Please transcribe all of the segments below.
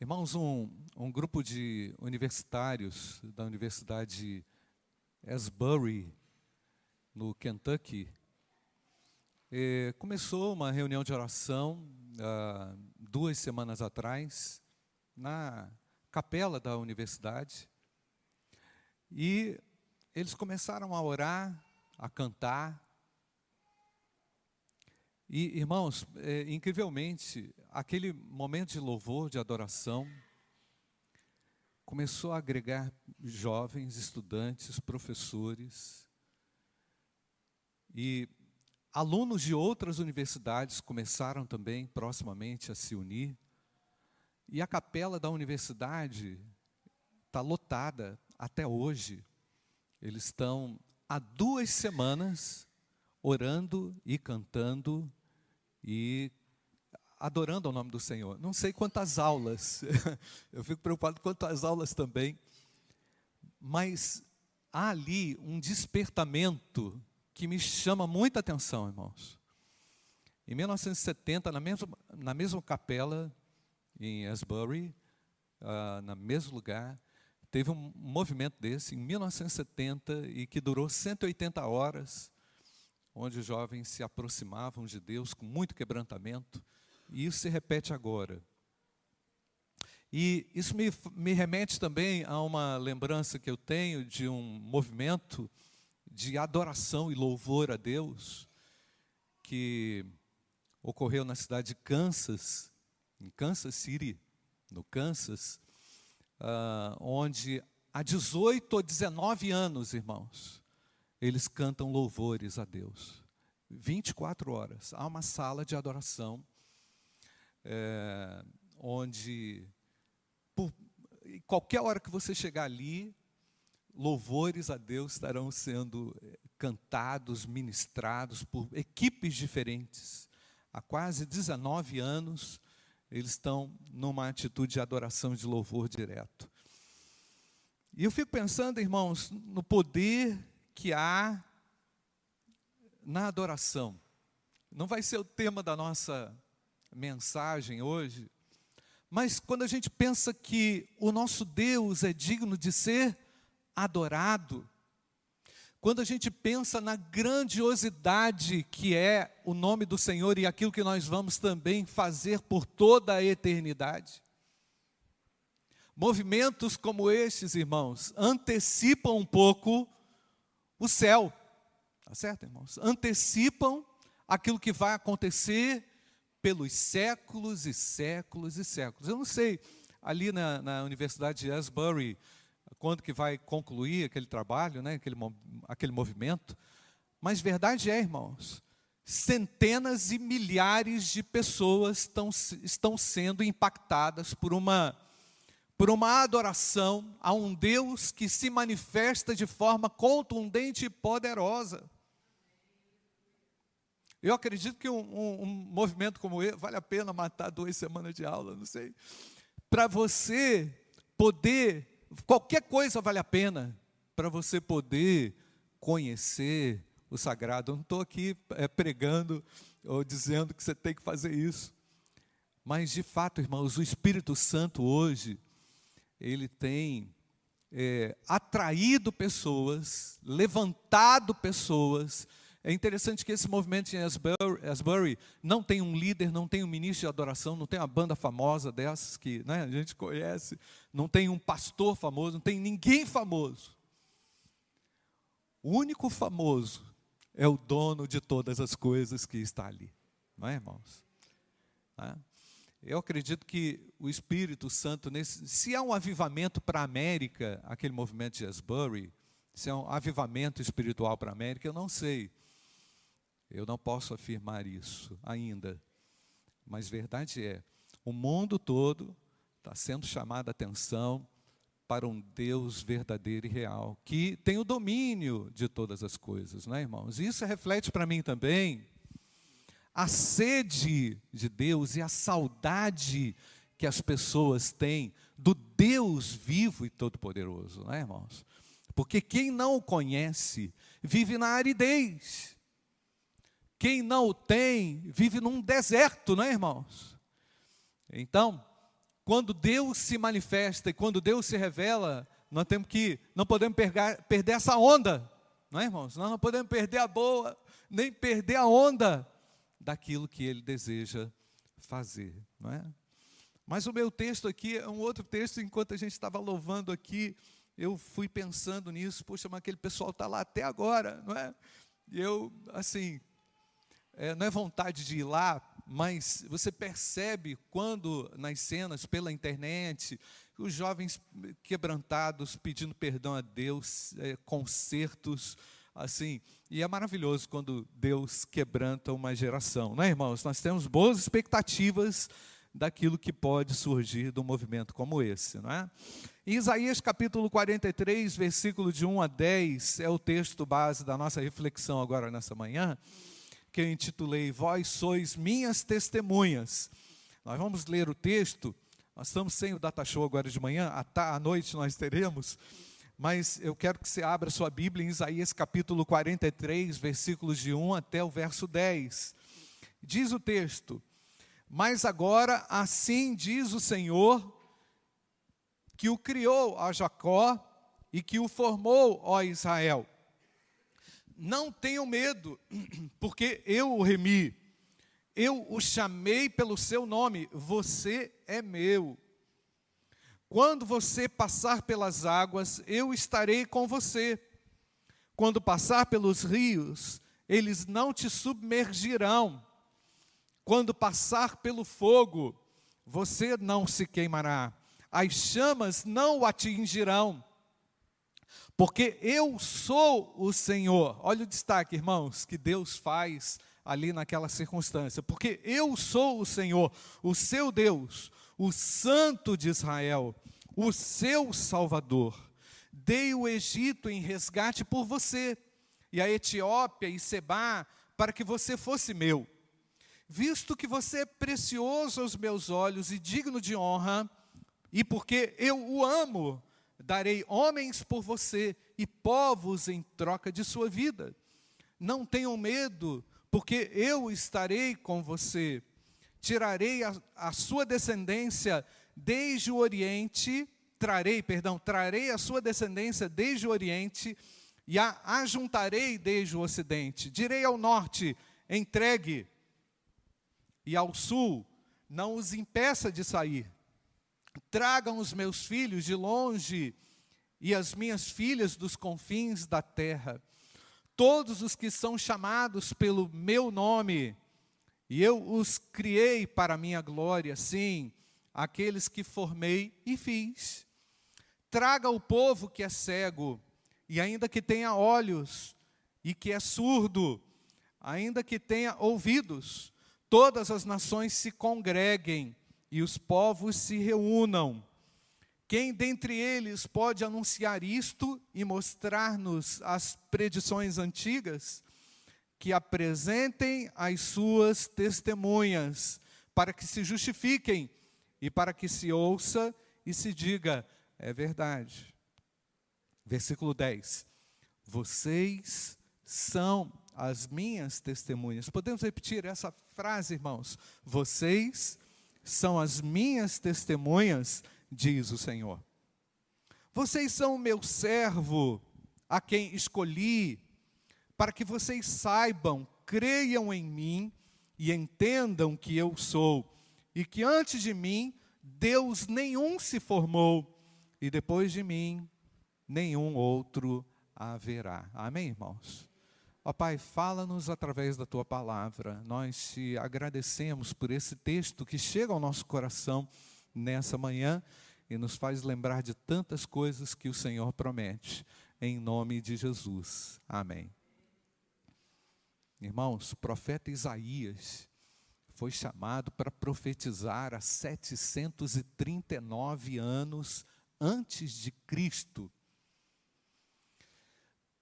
Irmãos, um, um grupo de universitários da Universidade Asbury, no Kentucky, eh, começou uma reunião de oração ah, duas semanas atrás, na capela da universidade, e eles começaram a orar, a cantar, e, irmãos, é, incrivelmente, aquele momento de louvor, de adoração, começou a agregar jovens, estudantes, professores, e alunos de outras universidades começaram também proximamente a se unir, e a capela da universidade está lotada até hoje. Eles estão há duas semanas orando e cantando e adorando ao nome do Senhor. Não sei quantas aulas, eu fico preocupado quanto às aulas também, mas há ali um despertamento que me chama muita atenção, irmãos. Em 1970, na mesma, na mesma capela, em Asbury, uh, no mesmo lugar, teve um movimento desse em 1970 e que durou 180 horas onde os jovens se aproximavam de Deus com muito quebrantamento, e isso se repete agora. E isso me, me remete também a uma lembrança que eu tenho de um movimento de adoração e louvor a Deus, que ocorreu na cidade de Kansas, em Kansas City, no Kansas, uh, onde há 18 ou 19 anos, irmãos, eles cantam louvores a Deus. 24 horas. Há uma sala de adoração é, onde, por qualquer hora que você chegar ali, louvores a Deus estarão sendo é, cantados, ministrados por equipes diferentes. Há quase 19 anos, eles estão numa atitude de adoração de louvor direto. E eu fico pensando, irmãos, no poder que há na adoração. Não vai ser o tema da nossa mensagem hoje, mas quando a gente pensa que o nosso Deus é digno de ser adorado, quando a gente pensa na grandiosidade que é o nome do Senhor e aquilo que nós vamos também fazer por toda a eternidade, movimentos como estes, irmãos, antecipam um pouco o céu. Tá certo, irmãos? Antecipam aquilo que vai acontecer pelos séculos e séculos e séculos. Eu não sei, ali na, na Universidade de Asbury, quando que vai concluir aquele trabalho, né, aquele, aquele movimento, mas verdade é, irmãos, centenas e milhares de pessoas estão, estão sendo impactadas por uma por uma adoração a um Deus que se manifesta de forma contundente e poderosa. Eu acredito que um, um, um, movimento como esse vale a pena matar duas semanas de aula, não sei. Para você poder, qualquer coisa vale a pena, para você poder conhecer o sagrado. Eu não estou aqui é, pregando ou dizendo que você tem que fazer isso. Mas, de fato, irmãos, o Espírito Santo hoje, ele tem é, atraído pessoas, levantado pessoas. É interessante que esse movimento em Asbury, Asbury, não tem um líder, não tem um ministro de adoração, não tem uma banda famosa dessas que né, a gente conhece, não tem um pastor famoso, não tem ninguém famoso. O único famoso é o dono de todas as coisas que está ali, não é, irmãos? É? Eu acredito que o Espírito Santo, nesse, se há um avivamento para a América, aquele movimento de Asbury, se é um avivamento espiritual para a América, eu não sei. Eu não posso afirmar isso ainda. Mas verdade é, o mundo todo está sendo chamado a atenção para um Deus verdadeiro e real, que tem o domínio de todas as coisas, não é, irmãos? Isso reflete para mim também a sede de Deus e a saudade que as pessoas têm do Deus vivo e todo-poderoso, não é, irmãos? Porque quem não o conhece vive na aridez. Quem não o tem vive num deserto, não é, irmãos? Então, quando Deus se manifesta e quando Deus se revela, nós temos que, não podemos perder, essa onda, não é, irmãos? Nós não podemos perder a boa, nem perder a onda daquilo que Ele deseja fazer, não é? Mas o meu texto aqui é um outro texto, enquanto a gente estava louvando aqui, eu fui pensando nisso, poxa, mas aquele pessoal está lá até agora, não é? E eu, assim, é, não é vontade de ir lá, mas você percebe quando nas cenas pela internet, os jovens quebrantados pedindo perdão a Deus, é, concertos, assim, e é maravilhoso quando Deus quebranta uma geração, não é, irmãos? Nós temos boas expectativas daquilo que pode surgir de um movimento como esse, não é? Isaías capítulo 43, versículo de 1 a 10, é o texto base da nossa reflexão agora nessa manhã que eu intitulei Vós sois minhas testemunhas. Nós vamos ler o texto, nós estamos sem o data show agora de manhã, à noite nós teremos, mas eu quero que você abra sua Bíblia em Isaías capítulo 43, versículos de 1 até o verso 10. Diz o texto: Mas agora assim diz o Senhor, que o criou a Jacó e que o formou, ó Israel não tenham medo, porque eu o remi, eu o chamei pelo seu nome, você é meu. Quando você passar pelas águas, eu estarei com você. Quando passar pelos rios, eles não te submergirão. Quando passar pelo fogo, você não se queimará. As chamas não o atingirão porque eu sou o Senhor. Olha o destaque, irmãos, que Deus faz ali naquela circunstância. Porque eu sou o Senhor, o seu Deus, o Santo de Israel, o seu Salvador. Dei o Egito em resgate por você, e a Etiópia e Seba, para que você fosse meu. Visto que você é precioso aos meus olhos e digno de honra, e porque eu o amo, darei homens por você e povos em troca de sua vida. Não tenham medo, porque eu estarei com você. Tirarei a, a sua descendência desde o Oriente, trarei, perdão, trarei a sua descendência desde o Oriente e a ajuntarei desde o Ocidente. Direi ao norte, entregue, e ao sul, não os impeça de sair Tragam os meus filhos de longe e as minhas filhas dos confins da terra, todos os que são chamados pelo meu nome, e eu os criei para minha glória, sim, aqueles que formei e fiz. Traga o povo que é cego, e ainda que tenha olhos, e que é surdo, ainda que tenha ouvidos, todas as nações se congreguem e os povos se reúnam. Quem dentre eles pode anunciar isto e mostrar-nos as predições antigas? Que apresentem as suas testemunhas, para que se justifiquem e para que se ouça e se diga: é verdade. Versículo 10: Vocês são as minhas testemunhas. Podemos repetir essa frase, irmãos? Vocês são as minhas testemunhas, diz o Senhor. Vocês são o meu servo, a quem escolhi, para que vocês saibam, creiam em mim e entendam que eu sou, e que antes de mim Deus nenhum se formou, e depois de mim nenhum outro haverá. Amém, irmãos? Ó Pai, fala-nos através da tua palavra. Nós te agradecemos por esse texto que chega ao nosso coração nessa manhã e nos faz lembrar de tantas coisas que o Senhor promete. Em nome de Jesus. Amém. Irmãos, o profeta Isaías foi chamado para profetizar há 739 anos antes de Cristo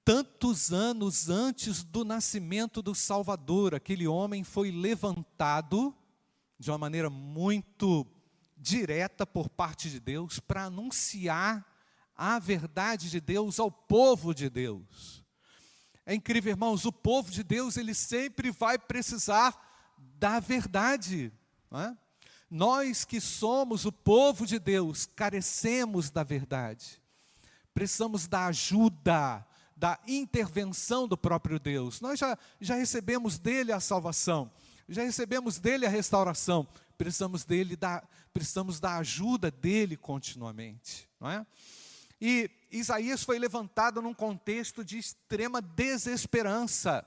tantos anos antes do nascimento do Salvador, aquele homem foi levantado de uma maneira muito direta por parte de Deus para anunciar a verdade de Deus ao povo de Deus. É incrível, irmãos, o povo de Deus, ele sempre vai precisar da verdade. É? Nós que somos o povo de Deus, carecemos da verdade. Precisamos da ajuda, da intervenção do próprio Deus. Nós já, já recebemos dele a salvação, já recebemos dele a restauração. Precisamos dele da, precisamos da ajuda dele continuamente, não é? E Isaías foi levantado num contexto de extrema desesperança.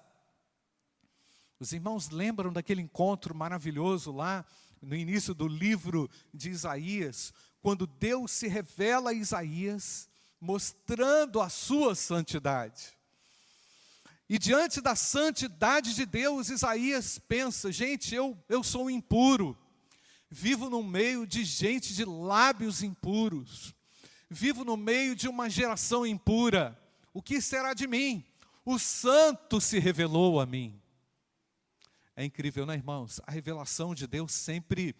Os irmãos lembram daquele encontro maravilhoso lá no início do livro de Isaías, quando Deus se revela a Isaías, mostrando a sua santidade. E diante da santidade de Deus, Isaías pensa: gente, eu, eu sou impuro, vivo no meio de gente de lábios impuros, vivo no meio de uma geração impura, o que será de mim? O santo se revelou a mim. É incrível, né, irmãos? A revelação de Deus sempre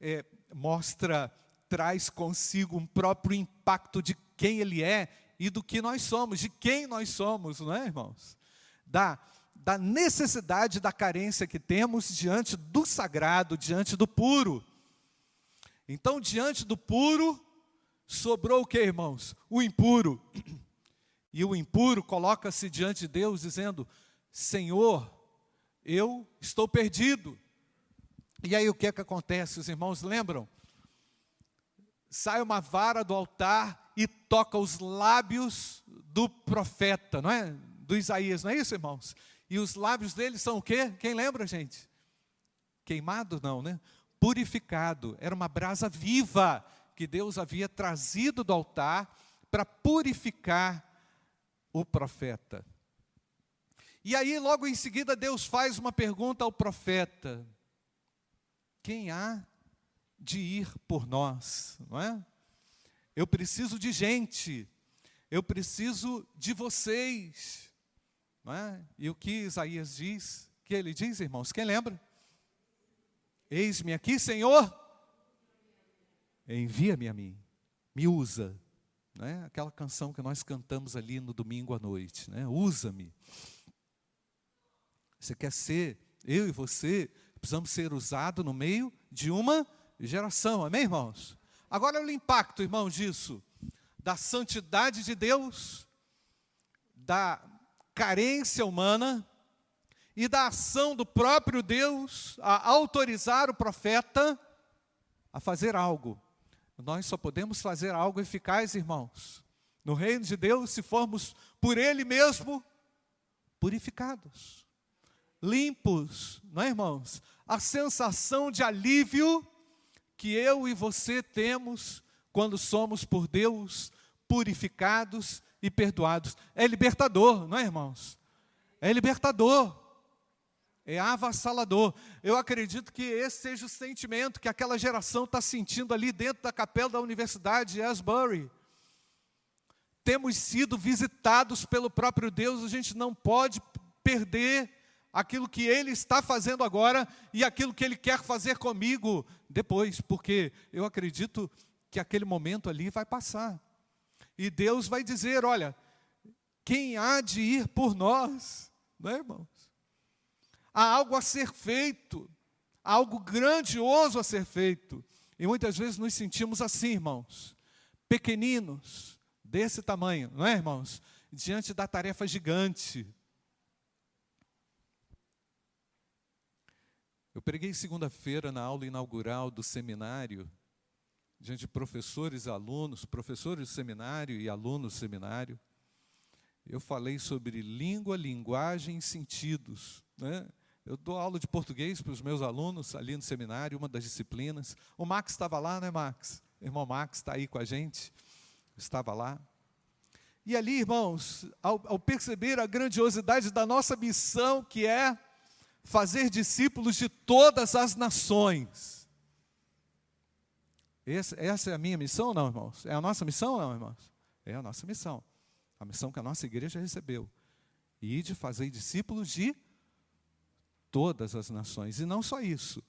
é, mostra, traz consigo um próprio impacto de quem Ele é e do que nós somos, de quem nós somos, não é, irmãos? Da, da necessidade, da carência que temos diante do sagrado, diante do puro. Então, diante do puro, sobrou o que, irmãos? O impuro. E o impuro coloca-se diante de Deus dizendo: Senhor, eu estou perdido. E aí o que é que acontece? Os irmãos lembram? Sai uma vara do altar e toca os lábios do profeta, não é? Do Isaías, não é isso, irmãos? E os lábios dele são o quê? Quem lembra, gente? Queimado não, né? Purificado. Era uma brasa viva que Deus havia trazido do altar para purificar o profeta. E aí, logo em seguida, Deus faz uma pergunta ao profeta: Quem há de ir por nós? Não é? Eu preciso de gente, eu preciso de vocês. Não é? E o que Isaías diz? que ele diz, irmãos? Quem lembra? Eis-me aqui, Senhor, envia-me a mim, me usa. Não é? Aquela canção que nós cantamos ali no domingo à noite, né? usa-me. Você quer ser, eu e você, precisamos ser usados no meio de uma geração, amém, irmãos? Agora, o impacto, irmãos, disso, da santidade de Deus, da carência humana e da ação do próprio Deus a autorizar o profeta a fazer algo. Nós só podemos fazer algo eficaz, irmãos, no reino de Deus, se formos por Ele mesmo purificados limpos, não é, irmãos? A sensação de alívio que eu e você temos quando somos por Deus purificados e perdoados. É libertador, não é, irmãos? É libertador. É avassalador. Eu acredito que esse seja o sentimento que aquela geração está sentindo ali dentro da capela da Universidade de Asbury. Temos sido visitados pelo próprio Deus, a gente não pode perder aquilo que Ele está fazendo agora e aquilo que Ele quer fazer comigo depois, porque eu acredito que aquele momento ali vai passar. E Deus vai dizer: olha, quem há de ir por nós, não é, irmãos? Há algo a ser feito, há algo grandioso a ser feito. E muitas vezes nos sentimos assim, irmãos, pequeninos, desse tamanho, não é, irmãos? Diante da tarefa gigante Eu preguei segunda-feira na aula inaugural do seminário, diante de professores e alunos, professores do seminário e alunos do seminário. Eu falei sobre língua, linguagem e sentidos. Né? Eu dou aula de português para os meus alunos ali no seminário, uma das disciplinas. O Max estava lá, né, Max? O irmão Max está aí com a gente, estava lá. E ali, irmãos, ao, ao perceber a grandiosidade da nossa missão, que é fazer discípulos de todas as nações. Esse, essa é a minha missão, não, irmãos? É a nossa missão, não, irmãos? É a nossa missão. A missão que a nossa igreja recebeu. E de fazer discípulos de todas as nações. E não só isso.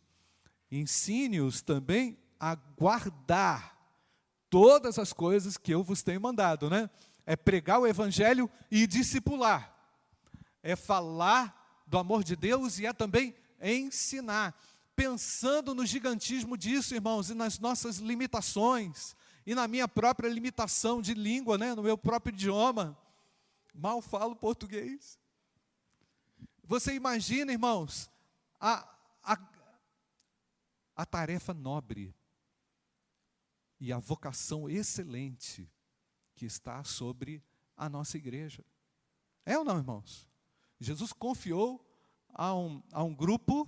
Ensine-os também a guardar todas as coisas que eu vos tenho mandado, né? É pregar o evangelho e discipular. É falar do amor de Deus e é também ensinar. pensando no gigantismo disso, irmãos, e nas nossas limitações, e na minha própria limitação de língua, né, no meu próprio idioma. Mal falo português. Você imagina, irmãos, a, a, a tarefa nobre e a vocação excelente que está sobre a nossa igreja. É ou não, irmãos? Jesus confiou a um, a um grupo,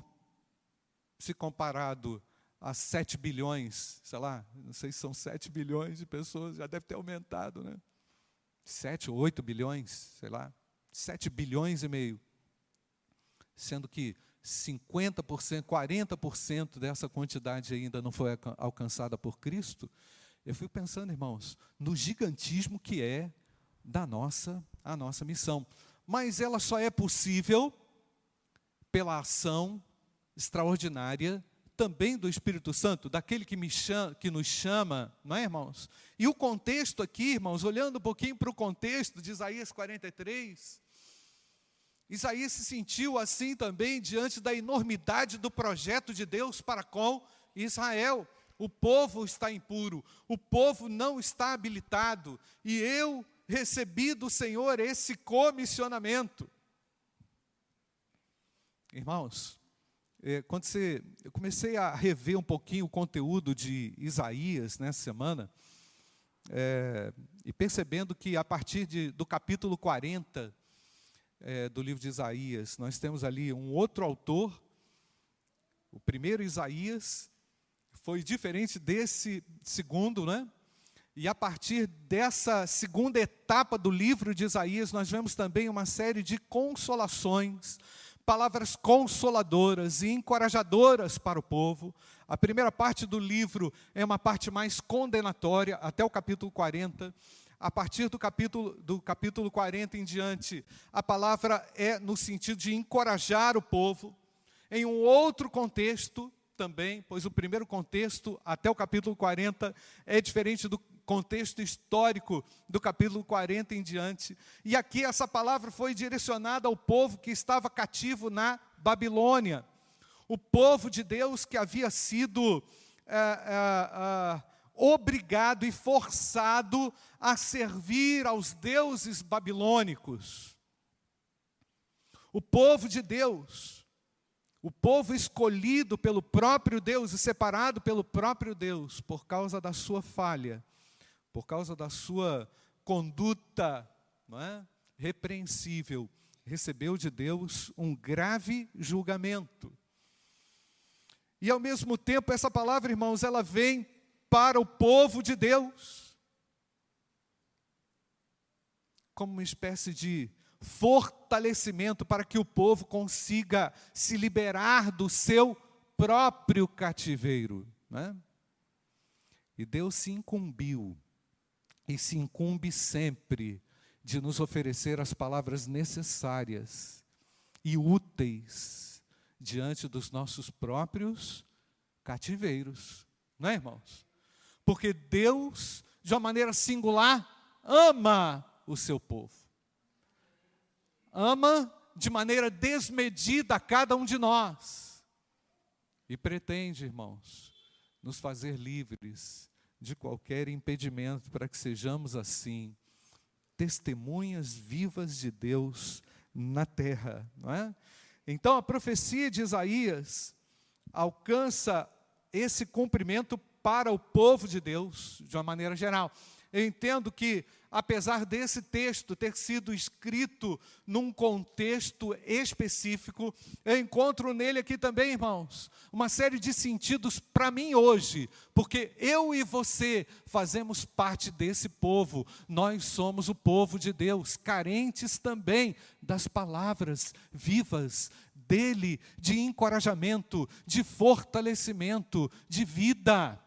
se comparado a 7 bilhões, sei lá, não sei se são 7 bilhões de pessoas, já deve ter aumentado, né? 7 ou 8 bilhões, sei lá, 7 bilhões e meio. Sendo que 50%, 40% dessa quantidade ainda não foi alcançada por Cristo, eu fui pensando, irmãos, no gigantismo que é da nossa a nossa missão. Mas ela só é possível pela ação extraordinária também do Espírito Santo, daquele que, chama, que nos chama, não é, irmãos? E o contexto aqui, irmãos, olhando um pouquinho para o contexto de Isaías 43, Isaías se sentiu assim também diante da enormidade do projeto de Deus para com Israel. O povo está impuro, o povo não está habilitado, e eu recebi do Senhor esse comissionamento. Irmãos, é, quando você, eu comecei a rever um pouquinho o conteúdo de Isaías nessa semana, é, e percebendo que a partir de, do capítulo 40, é, do livro de Isaías, nós temos ali um outro autor. O primeiro Isaías foi diferente desse segundo, né? E a partir dessa segunda etapa do livro de Isaías, nós vemos também uma série de consolações, palavras consoladoras e encorajadoras para o povo. A primeira parte do livro é uma parte mais condenatória, até o capítulo 40 a partir do capítulo, do capítulo 40 em diante, a palavra é no sentido de encorajar o povo, em um outro contexto também, pois o primeiro contexto, até o capítulo 40, é diferente do contexto histórico do capítulo 40 em diante. E aqui essa palavra foi direcionada ao povo que estava cativo na Babilônia. O povo de Deus que havia sido é, é, é, obrigado e forçado a servir aos deuses babilônicos. O povo de Deus, o povo escolhido pelo próprio Deus e separado pelo próprio Deus por causa da sua falha, por causa da sua conduta é? repreensível, recebeu de Deus um grave julgamento. E ao mesmo tempo, essa palavra, irmãos, ela vem para o povo de Deus, como uma espécie de fortalecimento para que o povo consiga se liberar do seu próprio cativeiro. Né? E Deus se incumbiu, e se incumbe sempre, de nos oferecer as palavras necessárias e úteis diante dos nossos próprios cativeiros. Não é, irmãos? Porque Deus, de uma maneira singular, ama o seu povo. Ama de maneira desmedida a cada um de nós. E pretende, irmãos, nos fazer livres de qualquer impedimento para que sejamos assim, testemunhas vivas de Deus na terra, não é? Então a profecia de Isaías alcança esse cumprimento para o povo de Deus, de uma maneira geral. Eu entendo que, apesar desse texto ter sido escrito num contexto específico, eu encontro nele aqui também, irmãos, uma série de sentidos para mim hoje, porque eu e você fazemos parte desse povo, nós somos o povo de Deus, carentes também das palavras vivas dele, de encorajamento, de fortalecimento, de vida.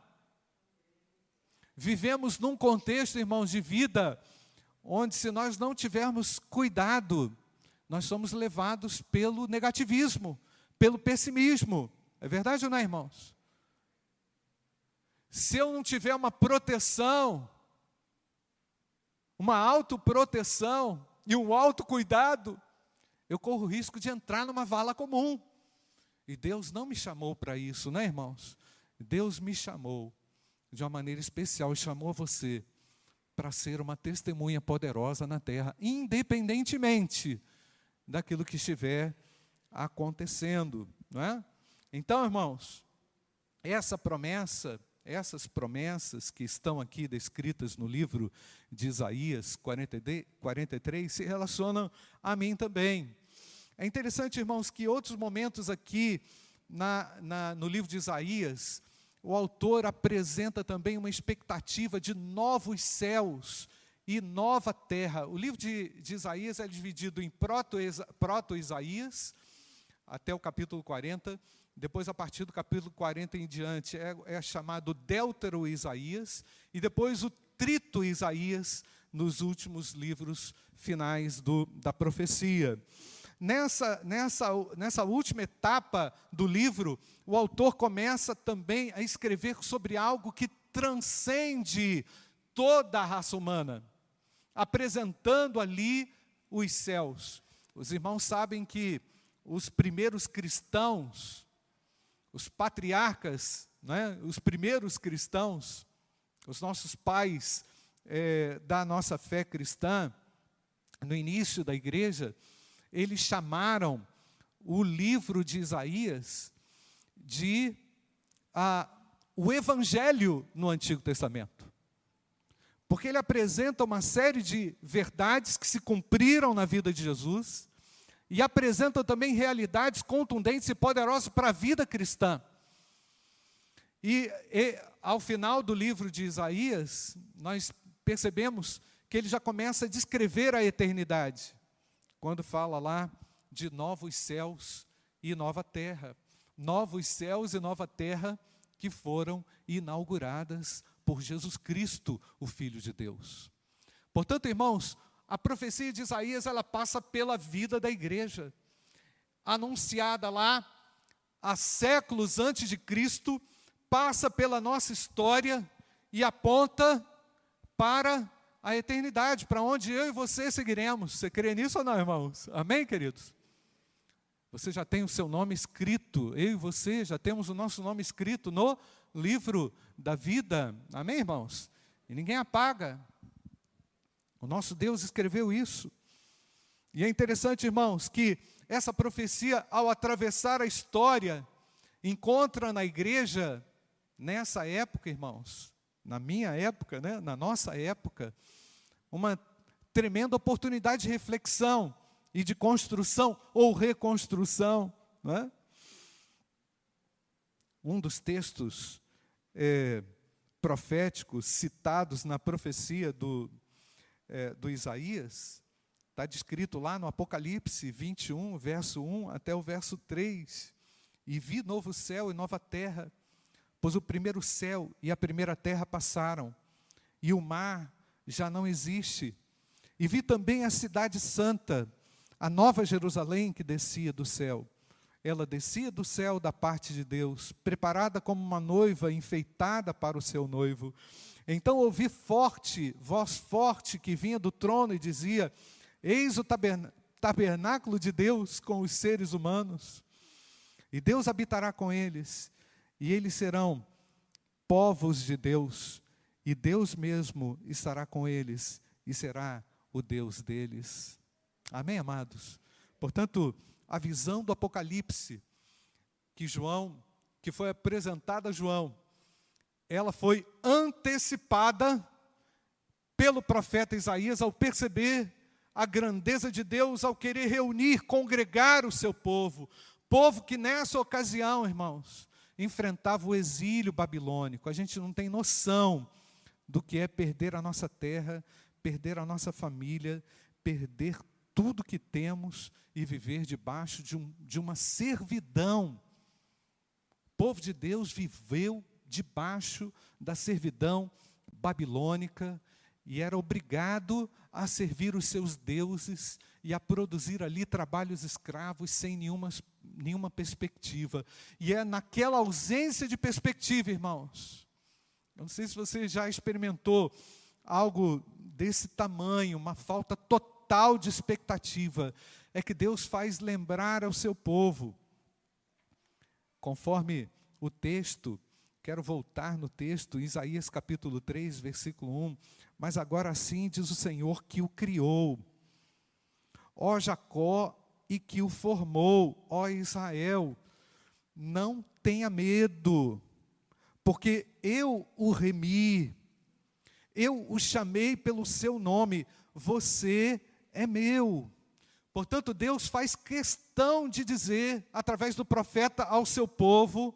Vivemos num contexto, irmãos, de vida, onde se nós não tivermos cuidado, nós somos levados pelo negativismo, pelo pessimismo. É verdade ou não, irmãos? Se eu não tiver uma proteção, uma autoproteção e um autocuidado, eu corro o risco de entrar numa vala comum E Deus não me chamou para isso, né, irmãos? Deus me chamou de uma maneira especial e chamou você para ser uma testemunha poderosa na terra, independentemente daquilo que estiver acontecendo, não é? Então, irmãos, essa promessa, essas promessas que estão aqui descritas no livro de Isaías 43 se relacionam a mim também. É interessante, irmãos, que outros momentos aqui na, na, no livro de Isaías, o autor apresenta também uma expectativa de novos céus e nova terra. O livro de, de Isaías é dividido em proto-Isaías, até o capítulo 40, depois, a partir do capítulo 40 em diante, é, é chamado Deutero-Isaías, e depois o Trito-Isaías, nos últimos livros finais do, da profecia. Nessa, nessa, nessa última etapa do livro, o autor começa também a escrever sobre algo que transcende toda a raça humana, apresentando ali os céus. Os irmãos sabem que os primeiros cristãos, os patriarcas, né, os primeiros cristãos, os nossos pais é, da nossa fé cristã, no início da igreja, eles chamaram o livro de Isaías de ah, o Evangelho no Antigo Testamento. Porque ele apresenta uma série de verdades que se cumpriram na vida de Jesus, e apresenta também realidades contundentes e poderosas para a vida cristã. E, e, ao final do livro de Isaías, nós percebemos que ele já começa a descrever a eternidade, quando fala lá de novos céus e nova terra. Novos céus e nova terra que foram inauguradas por Jesus Cristo, o Filho de Deus. Portanto, irmãos, a profecia de Isaías ela passa pela vida da igreja, anunciada lá há séculos antes de Cristo, passa pela nossa história e aponta para a eternidade, para onde eu e você seguiremos. Você crê nisso ou não, irmãos? Amém, queridos? Você já tem o seu nome escrito, eu e você já temos o nosso nome escrito no livro da vida. Amém, irmãos? E ninguém apaga. O nosso Deus escreveu isso. E é interessante, irmãos, que essa profecia, ao atravessar a história, encontra na igreja, nessa época, irmãos, na minha época, né, na nossa época, uma tremenda oportunidade de reflexão e de construção ou reconstrução. Né? Um dos textos é, proféticos citados na profecia do, é, do Isaías, está descrito lá no Apocalipse 21, verso 1 até o verso 3. E vi novo céu e nova terra, pois o primeiro céu e a primeira terra passaram, e o mar já não existe. E vi também a cidade santa, a nova Jerusalém que descia do céu. Ela descia do céu da parte de Deus, preparada como uma noiva enfeitada para o seu noivo. Então ouvi forte, voz forte que vinha do trono e dizia: Eis o tabernáculo de Deus com os seres humanos, e Deus habitará com eles, e eles serão povos de Deus, e Deus mesmo estará com eles e será o Deus deles. Amém, amados? Portanto, a visão do Apocalipse que João, que foi apresentada a João, ela foi antecipada pelo profeta Isaías ao perceber a grandeza de Deus, ao querer reunir, congregar o seu povo. Povo que nessa ocasião, irmãos, enfrentava o exílio babilônico. A gente não tem noção do que é perder a nossa terra, perder a nossa família, perder tudo que temos e viver debaixo de, um, de uma servidão. O povo de Deus viveu debaixo da servidão babilônica e era obrigado a servir os seus deuses e a produzir ali trabalhos escravos sem nenhuma, nenhuma perspectiva. E é naquela ausência de perspectiva, irmãos. Eu não sei se você já experimentou algo desse tamanho, uma falta total de expectativa. É que Deus faz lembrar ao seu povo conforme o texto, quero voltar no texto, Isaías capítulo 3, versículo 1. Mas agora assim diz o Senhor que o criou, ó Jacó, e que o formou, ó Israel, não tenha medo, porque eu o remi, eu o chamei pelo seu nome, você é meu. Portanto, Deus faz questão de dizer, através do profeta ao seu povo,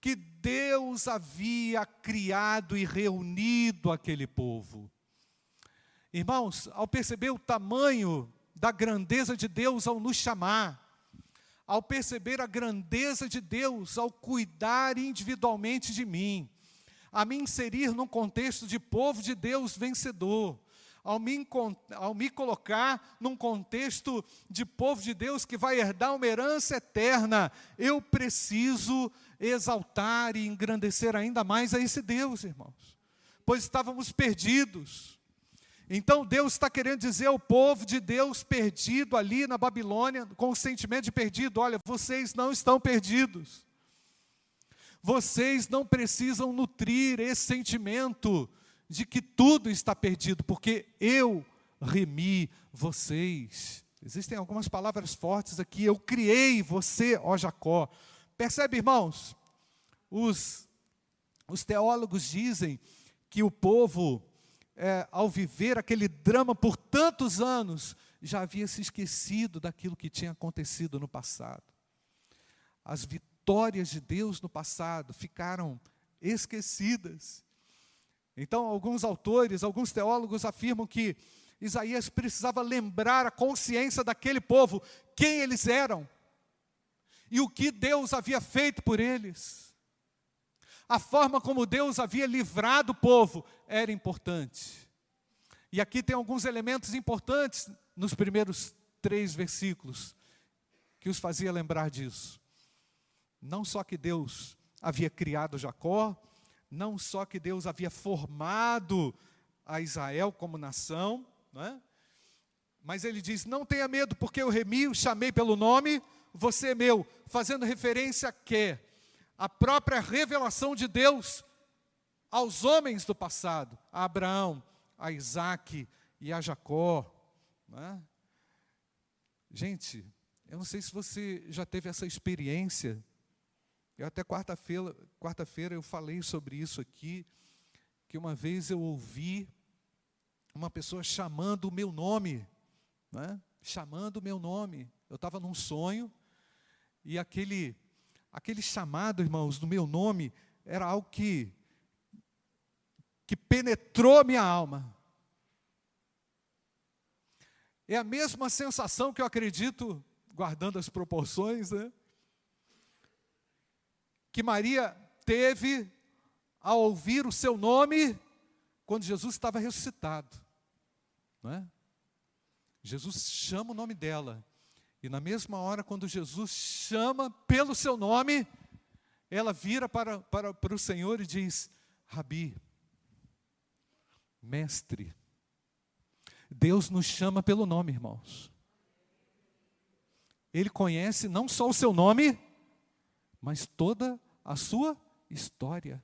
que Deus havia criado e reunido aquele povo. Irmãos, ao perceber o tamanho da grandeza de Deus ao nos chamar, ao perceber a grandeza de Deus ao cuidar individualmente de mim, a me inserir num contexto de povo de Deus vencedor, ao me, ao me colocar num contexto de povo de Deus que vai herdar uma herança eterna, eu preciso exaltar e engrandecer ainda mais a esse Deus, irmãos, pois estávamos perdidos. Então Deus está querendo dizer ao povo de Deus perdido ali na Babilônia, com o sentimento de perdido: olha, vocês não estão perdidos. Vocês não precisam nutrir esse sentimento de que tudo está perdido, porque eu remi vocês. Existem algumas palavras fortes aqui. Eu criei você, ó Jacó. Percebe, irmãos? Os, os teólogos dizem que o povo, é, ao viver aquele drama por tantos anos, já havia se esquecido daquilo que tinha acontecido no passado. As vitórias de Deus no passado ficaram esquecidas. Então, alguns autores, alguns teólogos afirmam que Isaías precisava lembrar a consciência daquele povo, quem eles eram e o que Deus havia feito por eles. A forma como Deus havia livrado o povo era importante. E aqui tem alguns elementos importantes nos primeiros três versículos que os fazia lembrar disso. Não só que Deus havia criado Jacó, não só que Deus havia formado a Israel como nação, é? mas ele diz: Não tenha medo, porque eu remi, o chamei pelo nome, você é meu, fazendo referência a quê? A própria revelação de Deus aos homens do passado, a Abraão, a Isaac e a Jacó. É? Gente, eu não sei se você já teve essa experiência eu até quarta-feira, quarta-feira eu falei sobre isso aqui, que uma vez eu ouvi uma pessoa chamando o meu nome, né? chamando o meu nome. Eu estava num sonho e aquele aquele chamado, irmãos, do meu nome era algo que que penetrou minha alma. É a mesma sensação que eu acredito, guardando as proporções, né? que Maria teve ao ouvir o seu nome quando Jesus estava ressuscitado. Não é? Jesus chama o nome dela. E na mesma hora, quando Jesus chama pelo seu nome, ela vira para, para, para o Senhor e diz: Rabi, mestre. Deus nos chama pelo nome, irmãos. Ele conhece não só o seu nome, mas toda a sua história,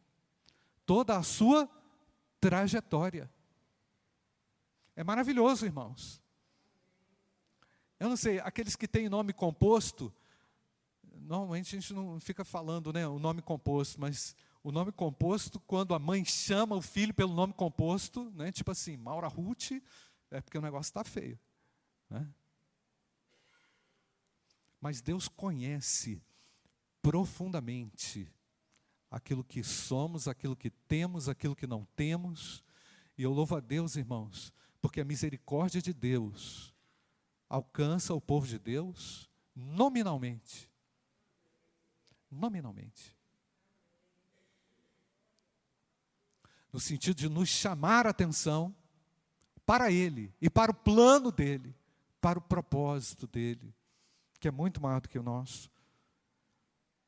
toda a sua trajetória. É maravilhoso, irmãos. Eu não sei, aqueles que têm nome composto, normalmente a gente não fica falando né, o nome composto, mas o nome composto, quando a mãe chama o filho pelo nome composto, né, tipo assim, Maura Ruth, é porque o negócio está feio. Né? Mas Deus conhece profundamente aquilo que somos, aquilo que temos, aquilo que não temos. E eu louvo a Deus, irmãos, porque a misericórdia de Deus alcança o povo de Deus nominalmente. Nominalmente. No sentido de nos chamar a atenção para Ele e para o plano dele, para o propósito dele, que é muito maior do que o nosso.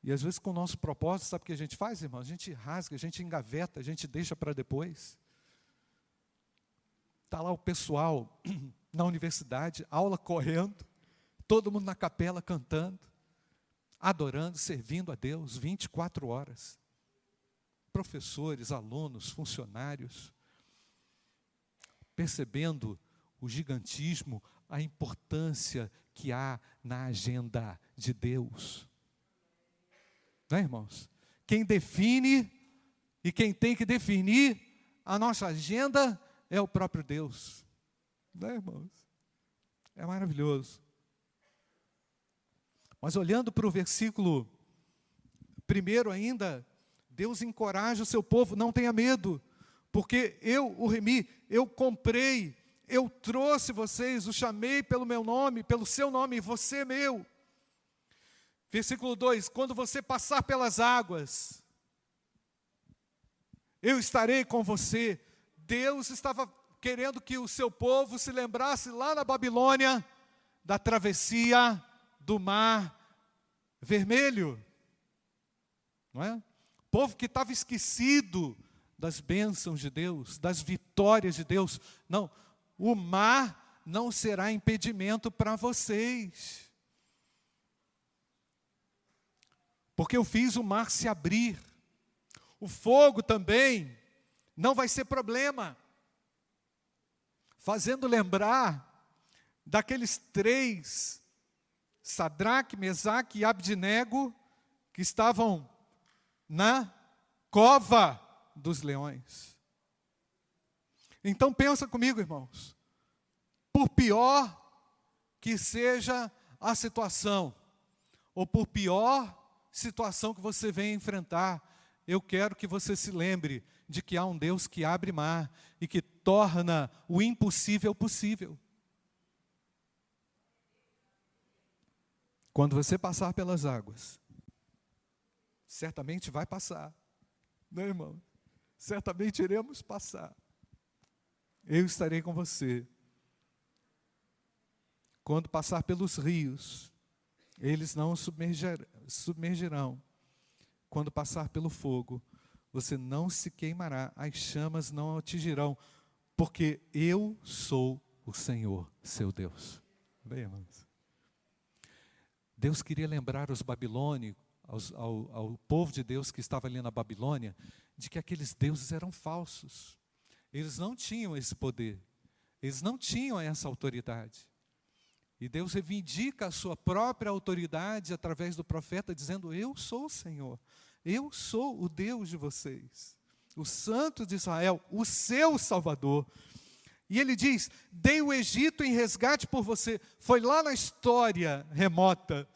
E às vezes com o nosso propósito, sabe o que a gente faz, irmão? A gente rasga, a gente engaveta, a gente deixa para depois. Está lá o pessoal na universidade, aula correndo, todo mundo na capela cantando. adorando, servindo a Deus 24 horas. Professores, alunos, funcionários, percebendo o gigantismo, a importância que há na agenda de Deus. Não é, irmãos? Quem define e quem tem que definir a nossa agenda é o próprio Deus. Não é, irmãos? É maravilhoso. Mas olhando para o versículo primeiro ainda, Deus encoraja o seu povo, não tenha medo, porque eu o remi, eu comprei, eu trouxe vocês, o chamei pelo meu nome, pelo seu nome, você é meu. Versículo 2: Quando você passar pelas águas, eu estarei com você. Deus estava querendo que o seu povo se lembrasse lá na Babilônia da travessia do mar vermelho. Não é? Povo que estava esquecido das bênçãos de Deus, das vitórias de Deus. Não, o mar não será impedimento para vocês. Porque eu fiz o mar se abrir. O fogo também não vai ser problema. Fazendo lembrar daqueles três, Sadraque, Mesaque e Abdinego, que estavam na cova dos leões. Então pensa comigo, irmãos. Por pior que seja a situação, ou por pior situação que você venha enfrentar, eu quero que você se lembre de que há um Deus que abre mar e que torna o impossível possível. Quando você passar pelas águas, certamente vai passar, não, é, irmão? Certamente iremos passar. Eu estarei com você. Quando passar pelos rios, eles não submergirão. Quando passar pelo fogo, você não se queimará, as chamas não atingirão, porque eu sou o Senhor, seu Deus. Bem, irmãos. Deus queria lembrar os babilônicos, aos, ao, ao povo de Deus que estava ali na Babilônia, de que aqueles deuses eram falsos. Eles não tinham esse poder, eles não tinham essa autoridade. E Deus reivindica a sua própria autoridade através do profeta, dizendo: Eu sou o Senhor, eu sou o Deus de vocês, o Santo de Israel, o seu Salvador. E ele diz: Dei o Egito em resgate por você. Foi lá na história remota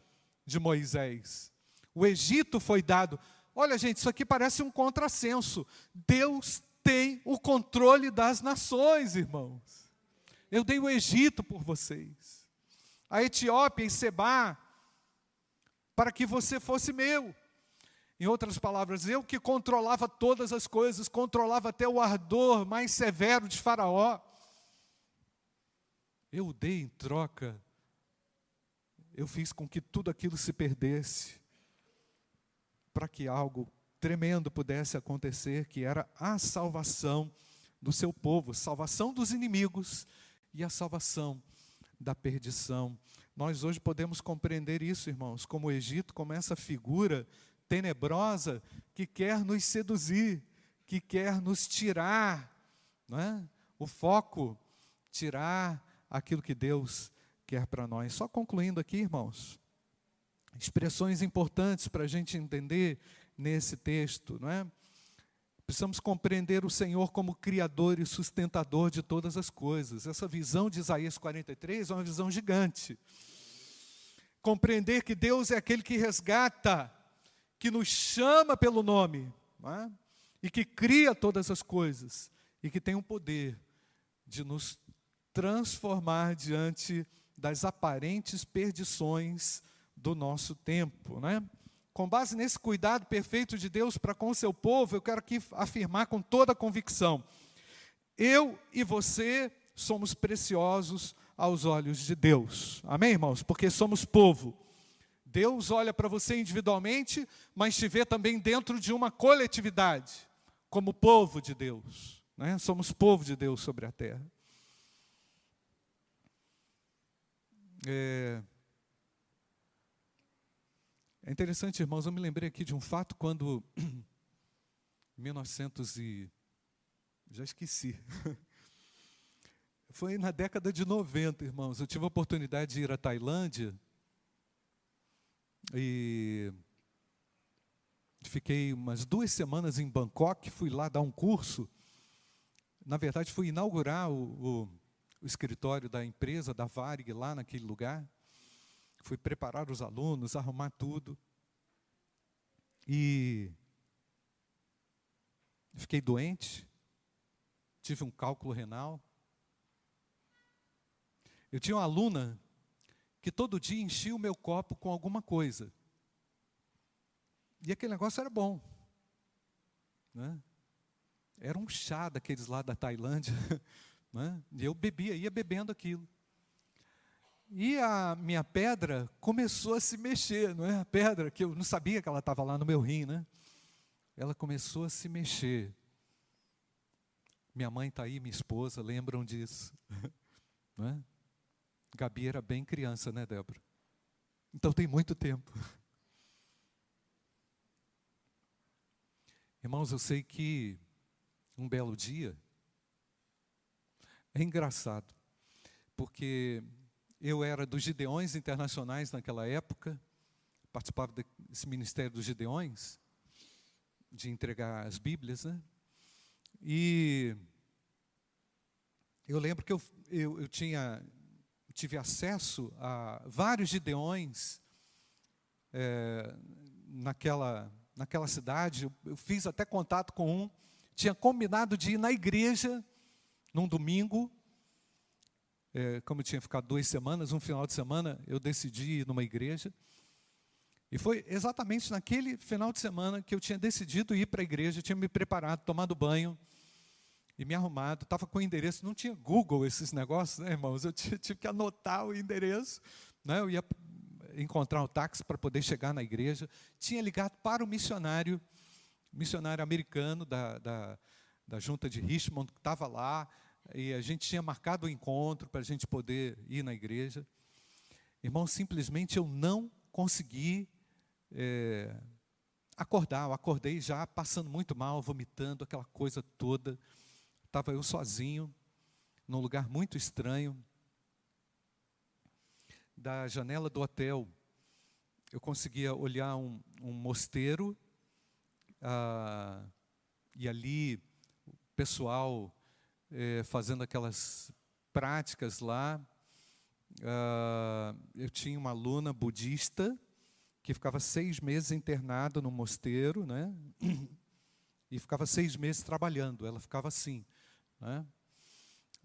de Moisés. O Egito foi dado. Olha, gente, isso aqui parece um contrassenso. Deus tem o controle das nações, irmãos. Eu dei o Egito por vocês a Etiópia e Seba, para que você fosse meu. Em outras palavras, eu que controlava todas as coisas, controlava até o ardor mais severo de Faraó. Eu dei em troca, eu fiz com que tudo aquilo se perdesse, para que algo tremendo pudesse acontecer, que era a salvação do seu povo, salvação dos inimigos e a salvação da perdição. Nós hoje podemos compreender isso, irmãos, como o Egito, como essa figura tenebrosa que quer nos seduzir, que quer nos tirar não é? o foco, tirar aquilo que Deus quer para nós. Só concluindo aqui, irmãos, expressões importantes para a gente entender nesse texto, não é? Precisamos compreender o Senhor como Criador e sustentador de todas as coisas. Essa visão de Isaías 43 é uma visão gigante. Compreender que Deus é aquele que resgata, que nos chama pelo nome, é? e que cria todas as coisas, e que tem o poder de nos transformar diante das aparentes perdições do nosso tempo. Não é? com base nesse cuidado perfeito de Deus para com o seu povo, eu quero aqui afirmar com toda a convicção: eu e você somos preciosos aos olhos de Deus. Amém, irmãos? Porque somos povo. Deus olha para você individualmente, mas te vê também dentro de uma coletividade, como povo de Deus. Né? Somos povo de Deus sobre a terra. É, É interessante, irmãos, eu me lembrei aqui de um fato quando, em 1900 e... já esqueci. Foi na década de 90, irmãos. Eu tive a oportunidade de ir à Tailândia e fiquei umas duas semanas em Bangkok, fui lá dar um curso. Na verdade, fui inaugurar o, o, o escritório da empresa, da Varig, lá naquele lugar. Fui preparar os alunos, arrumar tudo. E fiquei doente, tive um cálculo renal. Eu tinha uma aluna que todo dia enchia o meu copo com alguma coisa. E aquele negócio era bom. Né? Era um chá daqueles lá da Tailândia. Né? E eu bebia, ia bebendo aquilo. E a minha pedra começou a se mexer, não é? A pedra, que eu não sabia que ela estava lá no meu rim, né? Ela começou a se mexer. Minha mãe está aí, minha esposa, lembram disso. Não é? Gabi era bem criança, né, Débora? Então tem muito tempo. Irmãos, eu sei que um belo dia é engraçado, porque eu era dos Gideões Internacionais naquela época, participava desse ministério dos Gideões, de entregar as Bíblias, né? E eu lembro que eu, eu, eu tinha, tive acesso a vários Gideões é, naquela naquela cidade, eu, eu fiz até contato com um, tinha combinado de ir na igreja num domingo, é, como eu tinha ficado duas semanas, um final de semana, eu decidi ir numa igreja. E foi exatamente naquele final de semana que eu tinha decidido ir para a igreja, tinha me preparado, tomado banho e me arrumado. Estava com o endereço, não tinha Google esses negócios, né, irmãos? Eu tive que anotar o endereço. Né? Eu ia encontrar um táxi para poder chegar na igreja. Tinha ligado para o missionário, missionário americano da, da, da junta de Richmond, que estava lá, e a gente tinha marcado o um encontro para a gente poder ir na igreja. Irmão, simplesmente eu não consegui é, acordar. Eu acordei já passando muito mal, vomitando, aquela coisa toda. Estava eu sozinho, num lugar muito estranho da janela do hotel, eu conseguia olhar um, um mosteiro, ah, e ali o pessoal eh, fazendo aquelas práticas lá. Ah, eu tinha uma aluna budista que ficava seis meses internada no mosteiro, né? E ficava seis meses trabalhando. Ela ficava assim, né?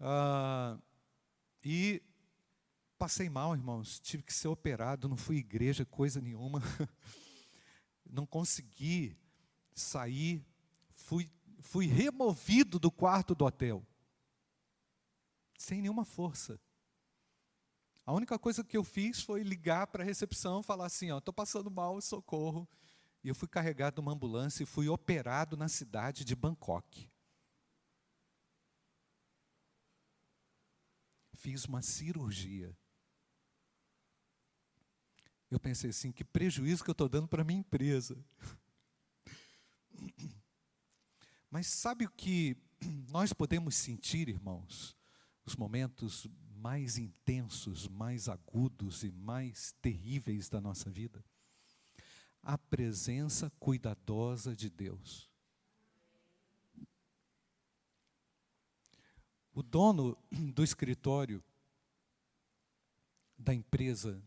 Ah, e Passei mal, irmãos, tive que ser operado, não fui igreja, coisa nenhuma. Não consegui sair, fui, fui removido do quarto do hotel. Sem nenhuma força. A única coisa que eu fiz foi ligar para a recepção, falar assim, ó, estou passando mal, socorro. E eu fui carregado numa ambulância e fui operado na cidade de Bangkok. Fiz uma cirurgia. Eu pensei assim: que prejuízo que eu estou dando para minha empresa. Mas sabe o que nós podemos sentir, irmãos? Os momentos mais intensos, mais agudos e mais terríveis da nossa vida? A presença cuidadosa de Deus. O dono do escritório da empresa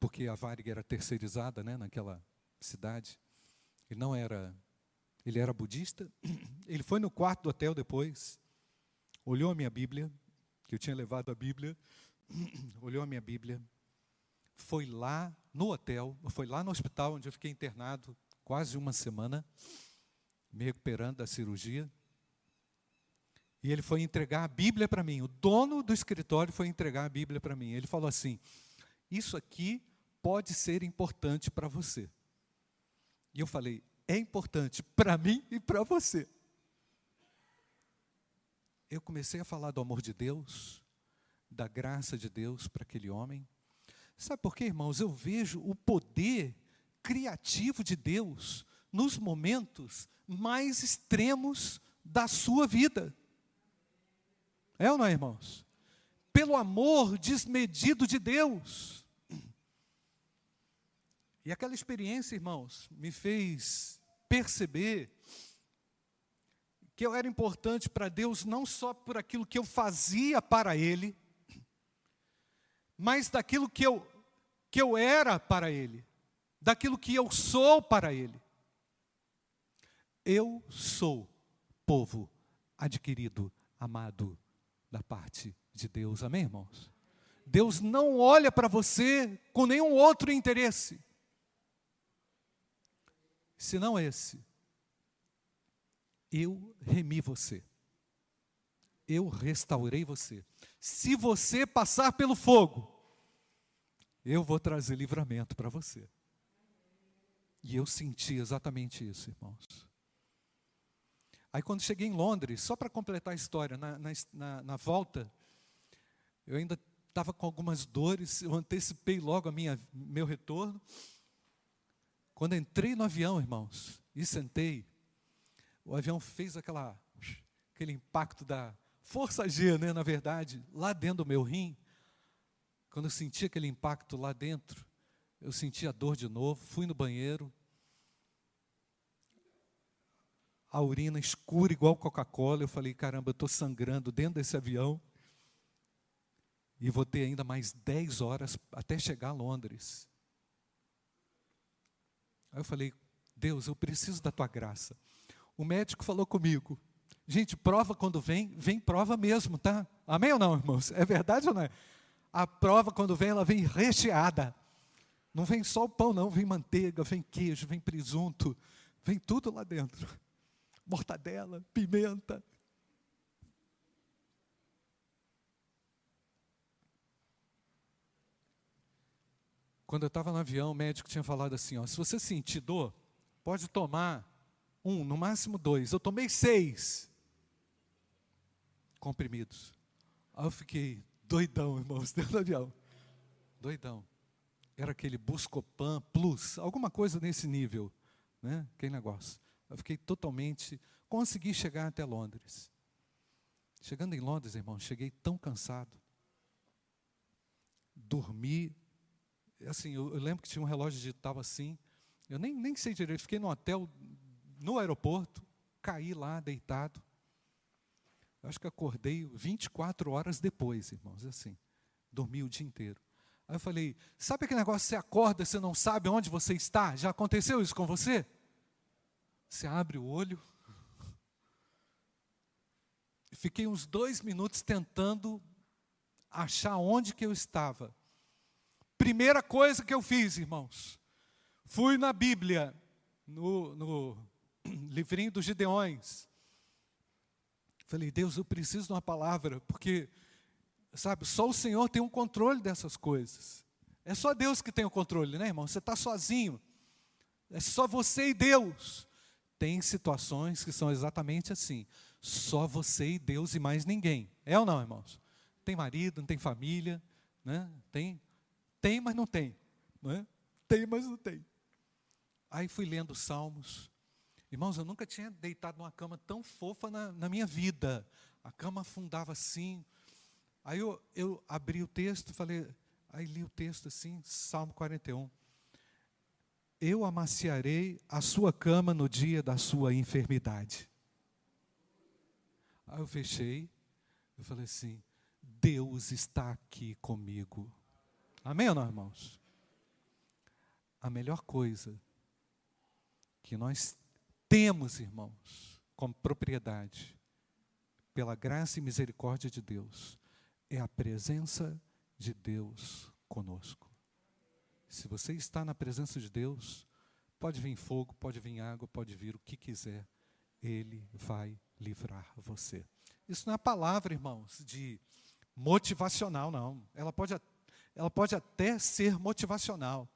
porque a Varig era terceirizada né, naquela cidade. Ele não era, ele era budista. Ele foi no quarto do hotel depois, olhou a minha Bíblia, que eu tinha levado a Bíblia, olhou a minha Bíblia, foi lá no hotel, foi lá no hospital onde eu fiquei internado quase uma semana, me recuperando da cirurgia. E ele foi entregar a Bíblia para mim. O dono do escritório foi entregar a Bíblia para mim. Ele falou assim: Isso aqui pode ser importante para você. E eu falei: é importante para mim e para você. Eu comecei a falar do amor de Deus, da graça de Deus para aquele homem. Sabe por quê, irmãos? Eu vejo o poder criativo de Deus nos momentos mais extremos da sua vida. É ou não é, irmãos? Pelo amor desmedido de Deus. E aquela experiência, irmãos, me fez perceber que eu era importante para Deus não só por aquilo que eu fazia para Ele, mas daquilo que eu, que eu era para Ele, daquilo que eu sou para Ele. Eu sou povo adquirido, amado da parte de Deus. Amém, irmãos? Deus não olha para você com nenhum outro interesse, senão esse. Eu remi você. Eu restaurei você. Se você passar pelo fogo, eu vou trazer livramento para você. E eu senti exatamente isso, irmãos. Aí quando cheguei em Londres, só para completar a história, na, na, na volta, eu ainda estava com algumas dores, eu antecipei logo a minha, meu retorno. Quando entrei no avião, irmãos, e sentei, o avião fez aquela, aquele impacto da força G, né, na verdade, lá dentro do meu rim. Quando eu senti aquele impacto lá dentro, eu senti a dor de novo, fui no banheiro, a urina escura igual Coca-Cola. Eu falei, caramba, eu estou sangrando dentro desse avião. E vou ter ainda mais 10 horas até chegar a Londres. Aí eu falei, Deus, eu preciso da tua graça. O médico falou comigo, gente, prova quando vem, vem prova mesmo, tá? Amém ou não, irmãos? É verdade ou não é? A prova quando vem, ela vem recheada. Não vem só o pão, não, vem manteiga, vem queijo, vem presunto, vem tudo lá dentro mortadela, pimenta. Quando eu estava no avião, o médico tinha falado assim: ó, se você sentir dor, pode tomar um, no máximo dois. Eu tomei seis comprimidos. Aí eu fiquei doidão, irmãos, dentro do avião. Doidão. Era aquele Buscopan Plus, alguma coisa nesse nível, né? Aquele negócio. Eu fiquei totalmente. Consegui chegar até Londres. Chegando em Londres, irmão, cheguei tão cansado. Dormi. Assim, eu, eu lembro que tinha um relógio digital assim. Eu nem, nem sei direito. Fiquei no hotel, no aeroporto. Caí lá, deitado. Acho que acordei 24 horas depois, irmãos. Assim. Dormi o dia inteiro. Aí eu falei: sabe aquele negócio que você acorda, você não sabe onde você está? Já aconteceu isso com você? Você abre o olho. Fiquei uns dois minutos tentando achar onde que eu estava. Primeira coisa que eu fiz, irmãos, fui na Bíblia, no, no livrinho dos Gideões. Falei, Deus, eu preciso de uma palavra, porque, sabe, só o Senhor tem o um controle dessas coisas. É só Deus que tem o controle, né, irmão? Você está sozinho. É só você e Deus. Tem situações que são exatamente assim. Só você e Deus e mais ninguém. É ou não, irmãos? Tem marido, não tem família, né? Tem, tem, mas não tem, não é? Tem, mas não tem. Aí fui lendo Salmos. Irmãos, eu nunca tinha deitado numa cama tão fofa na, na minha vida. A cama afundava assim. Aí eu, eu abri o texto, falei, aí li o texto assim, Salmo 41 eu amaciarei a sua cama no dia da sua enfermidade. Aí eu fechei, eu falei assim: Deus está aqui comigo. Amém ou não, irmãos? A melhor coisa que nós temos, irmãos, como propriedade, pela graça e misericórdia de Deus, é a presença de Deus conosco. Se você está na presença de Deus, pode vir fogo, pode vir água, pode vir o que quiser, Ele vai livrar você. Isso não é palavra, irmãos, de motivacional, não. Ela pode, ela pode até ser motivacional.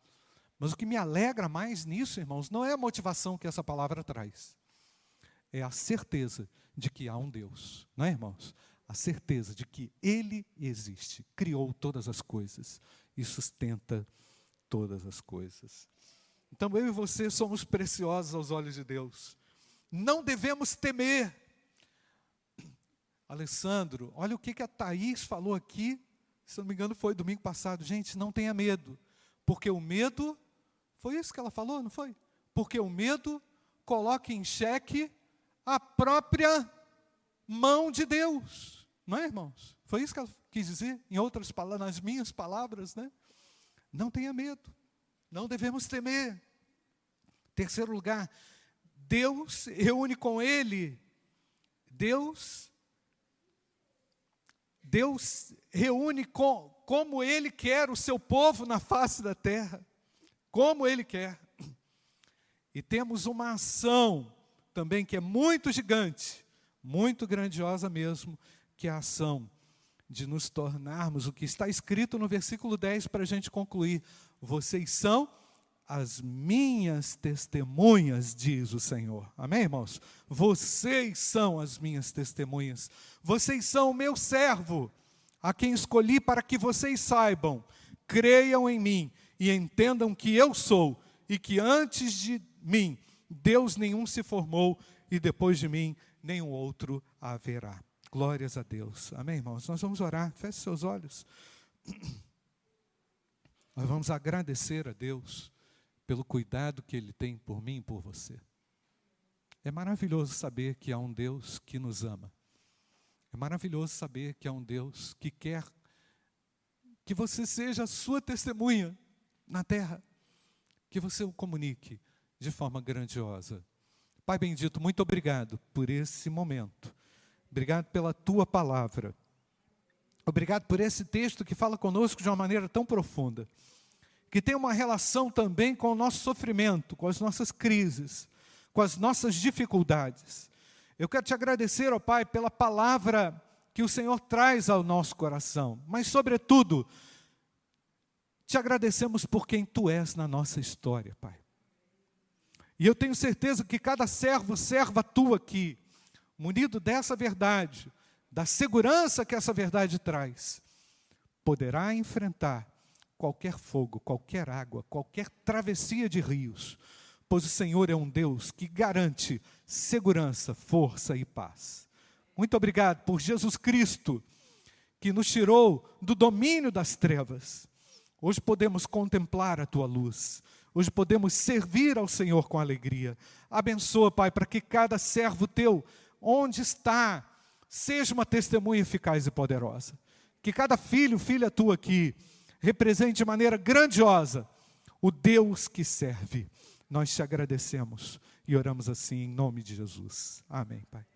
Mas o que me alegra mais nisso, irmãos, não é a motivação que essa palavra traz. É a certeza de que há um Deus, não é, irmãos? a certeza de que Ele existe, criou todas as coisas e sustenta todas as coisas. Então eu e você somos preciosos aos olhos de Deus. Não devemos temer. Alessandro, olha o que, a Thaís falou aqui, se não me engano foi domingo passado. Gente, não tenha medo, porque o medo, foi isso que ela falou, não foi? Porque o medo coloca em xeque a própria mão de Deus. Não é, irmãos? Foi isso que ela quis dizer, em outras palavras, nas minhas palavras, né? Não tenha medo, não devemos temer. Terceiro lugar, Deus reúne com Ele, Deus, Deus reúne com, como Ele quer o seu povo na face da terra, como Ele quer. E temos uma ação também que é muito gigante, muito grandiosa mesmo, que é a ação de nos tornarmos o que está escrito no versículo 10 para a gente concluir. Vocês são as minhas testemunhas, diz o Senhor. Amém, irmãos? Vocês são as minhas testemunhas. Vocês são o meu servo, a quem escolhi para que vocês saibam, creiam em mim e entendam que eu sou e que antes de mim Deus nenhum se formou e depois de mim nenhum outro haverá. Glórias a Deus. Amém, irmãos? Nós vamos orar. Feche seus olhos. Nós vamos agradecer a Deus pelo cuidado que Ele tem por mim e por você. É maravilhoso saber que há um Deus que nos ama. É maravilhoso saber que há um Deus que quer que você seja a sua testemunha na terra, que você o comunique de forma grandiosa. Pai bendito, muito obrigado por esse momento. Obrigado pela tua palavra. Obrigado por esse texto que fala conosco de uma maneira tão profunda, que tem uma relação também com o nosso sofrimento, com as nossas crises, com as nossas dificuldades. Eu quero te agradecer, ó Pai, pela palavra que o Senhor traz ao nosso coração, mas, sobretudo, te agradecemos por quem tu és na nossa história, Pai. E eu tenho certeza que cada servo, serva tua aqui, munido dessa verdade, da segurança que essa verdade traz, poderá enfrentar qualquer fogo, qualquer água, qualquer travessia de rios, pois o Senhor é um Deus que garante segurança, força e paz. Muito obrigado por Jesus Cristo, que nos tirou do domínio das trevas. Hoje podemos contemplar a tua luz. Hoje podemos servir ao Senhor com alegria. Abençoa, Pai, para que cada servo teu, onde está, seja uma testemunha eficaz e poderosa. Que cada filho, filha tua aqui, represente de maneira grandiosa o Deus que serve. Nós te agradecemos e oramos assim em nome de Jesus. Amém, Pai.